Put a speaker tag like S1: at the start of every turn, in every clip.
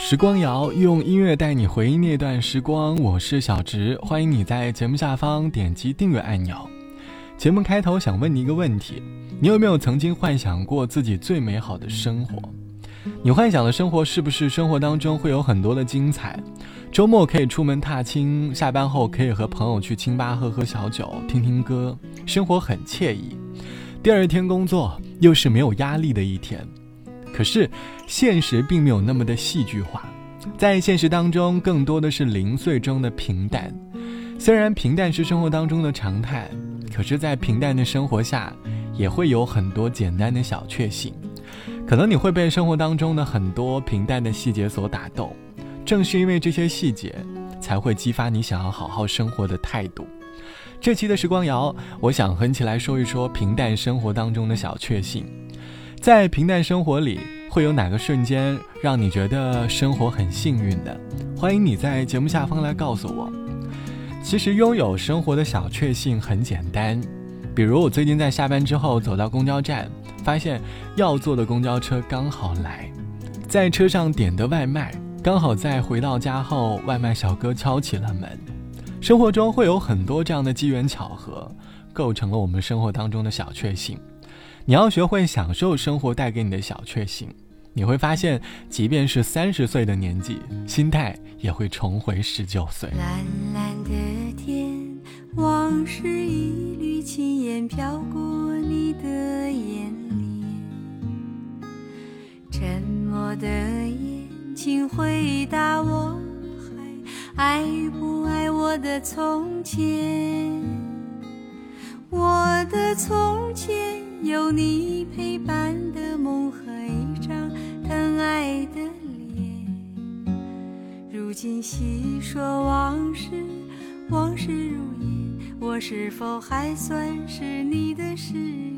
S1: 时光谣用音乐带你回忆那段时光，我是小直，欢迎你在节目下方点击订阅按钮。节目开头想问你一个问题：你有没有曾经幻想过自己最美好的生活？你幻想的生活是不是生活当中会有很多的精彩？周末可以出门踏青，下班后可以和朋友去清吧喝喝小酒、听听歌，生活很惬意。第二天工作又是没有压力的一天。可是，现实并没有那么的戏剧化，在现实当中，更多的是零碎中的平淡。虽然平淡是生活当中的常态，可是，在平淡的生活下，也会有很多简单的小确幸。可能你会被生活当中的很多平淡的细节所打动，正是因为这些细节，才会激发你想要好好生活的态度。这期的时光谣，我想和你起来说一说平淡生活当中的小确幸。在平淡生活里，会有哪个瞬间让你觉得生活很幸运的？欢迎你在节目下方来告诉我。其实拥有生活的小确幸很简单，比如我最近在下班之后走到公交站，发现要坐的公交车刚好来，在车上点的外卖刚好在回到家后，外卖小哥敲起了门。生活中会有很多这样的机缘巧合，构成了我们生活当中的小确幸。你要学会享受生活带给你的小确幸，你会发现，即便是三十岁的年纪，心态也会重回十九岁。
S2: 蓝蓝的天，往事一缕轻烟飘过你的眼帘，沉默的眼，睛回答我，还爱不爱我的从前？我的从前。有你陪伴的梦和一张疼爱的脸，如今细说往事，往事如烟，我是否还算是你的誓言？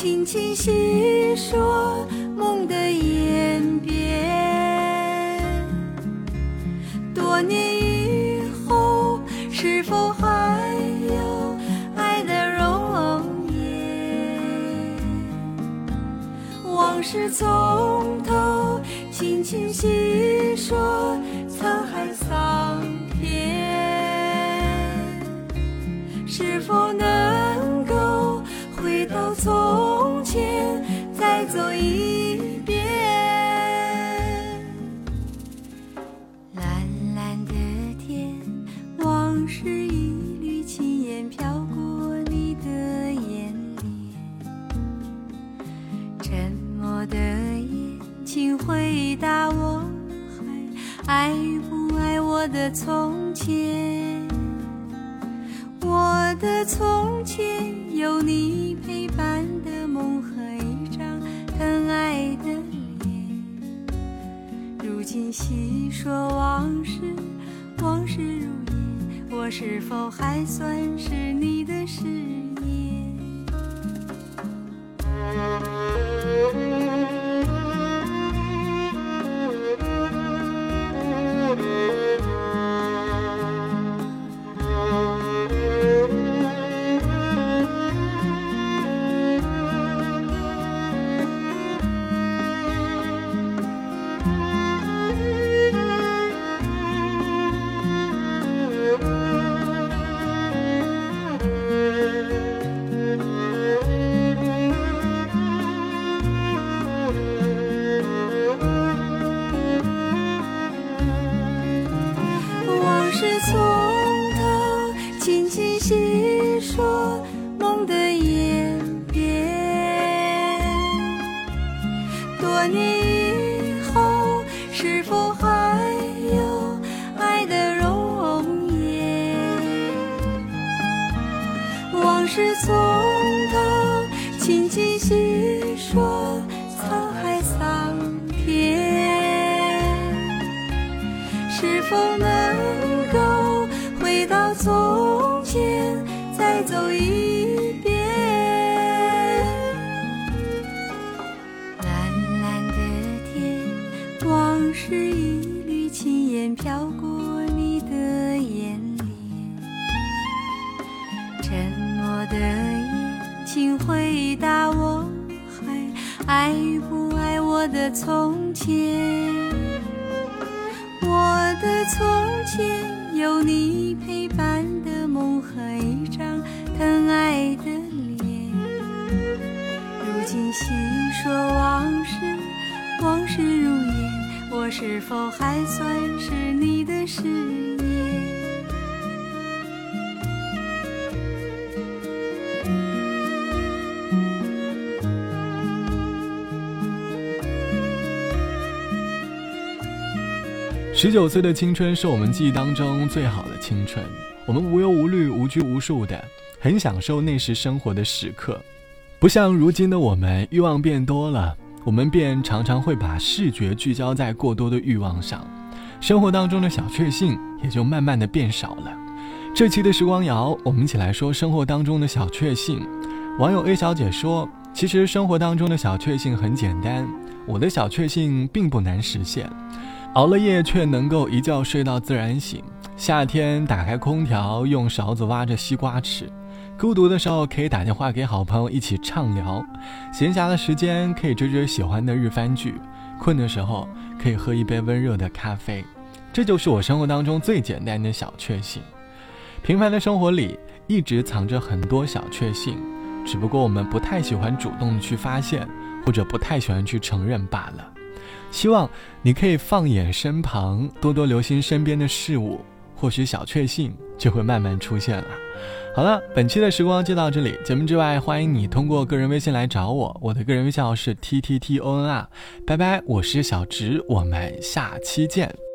S2: 轻轻细说梦的演变，多年以后是否还有爱的容颜？往事从头轻轻细说，沧海桑的从前有你陪伴的梦和一张疼爱的脸。如今细说往事，往事如烟，我是否还算是你的誓言？多年以后，是否还
S3: 有爱的容颜？往事从头，轻轻细说，沧海桑田。是否能够回到从前，再走一。沉默的眼，请回答我，还爱不爱我的从前？我的从前有你陪伴的梦和一张疼爱的脸。如今细说往事，往事如烟，我是否还算是你的誓言？
S1: 十九岁的青春是我们记忆当中最好的青春，我们无忧无虑、无拘无束的，很享受那时生活的时刻。不像如今的我们，欲望变多了，我们便常常会把视觉聚焦在过多的欲望上，生活当中的小确幸也就慢慢的变少了。这期的时光谣，我们一起来说生活当中的小确幸。网友 A 小姐说：“其实生活当中的小确幸很简单，我的小确幸并不难实现。”熬了夜却能够一觉睡到自然醒，夏天打开空调用勺子挖着西瓜吃，孤独的时候可以打电话给好朋友一起畅聊，闲暇的时间可以追追喜欢的日番剧，困的时候可以喝一杯温热的咖啡，这就是我生活当中最简单的小确幸。平凡的生活里一直藏着很多小确幸，只不过我们不太喜欢主动去发现，或者不太喜欢去承认罢了。希望你可以放眼身旁，多多留心身边的事物，或许小确幸就会慢慢出现了。好了，本期的时光就到这里。节目之外，欢迎你通过个人微信来找我，我的个人微信号是 t t t o n r。拜拜，我是小植，我们下期见。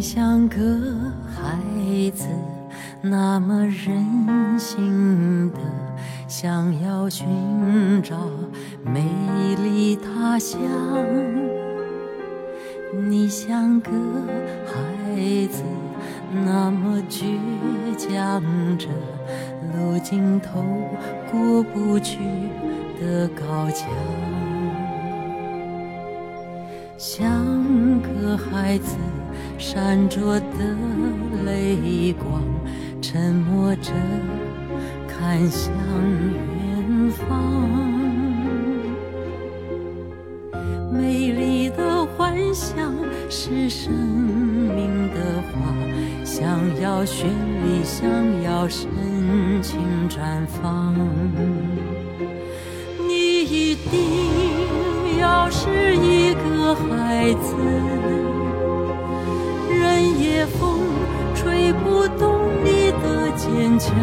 S3: 你像个孩子，那么任性的想要寻找美丽他乡。你像个孩子，那么倔强着路尽头过不去的高墙。像个孩子。闪着的泪光，沉默着看向远方。美丽的幻想是生命的花，想要绚丽，想要深情绽放。你一定要是一个孩子。任夜风吹不动你的坚强，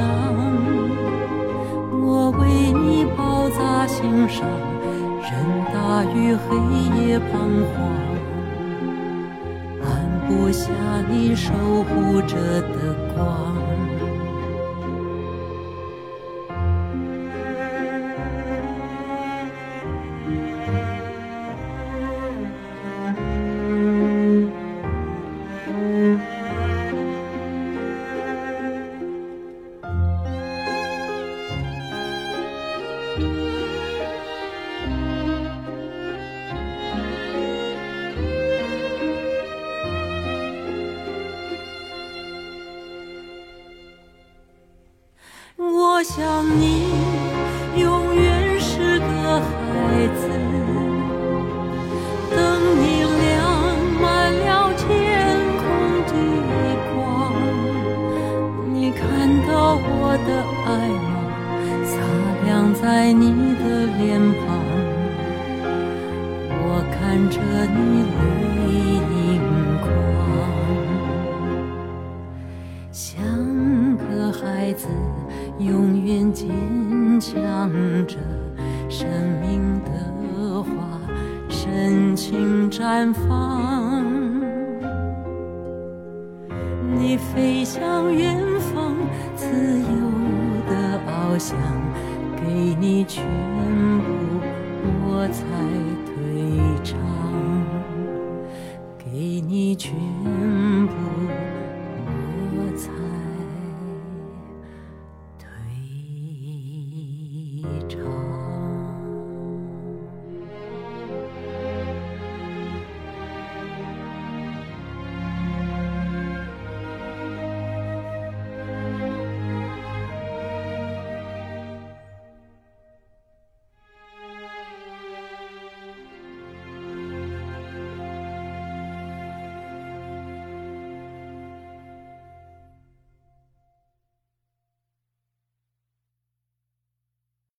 S3: 我为你包扎心上，任大雨黑夜彷徨，按不下你守护着的光。我想你。永远。坚强着生命的花，深情绽放。你飞向远方，自由的翱翔，给你全部，我才。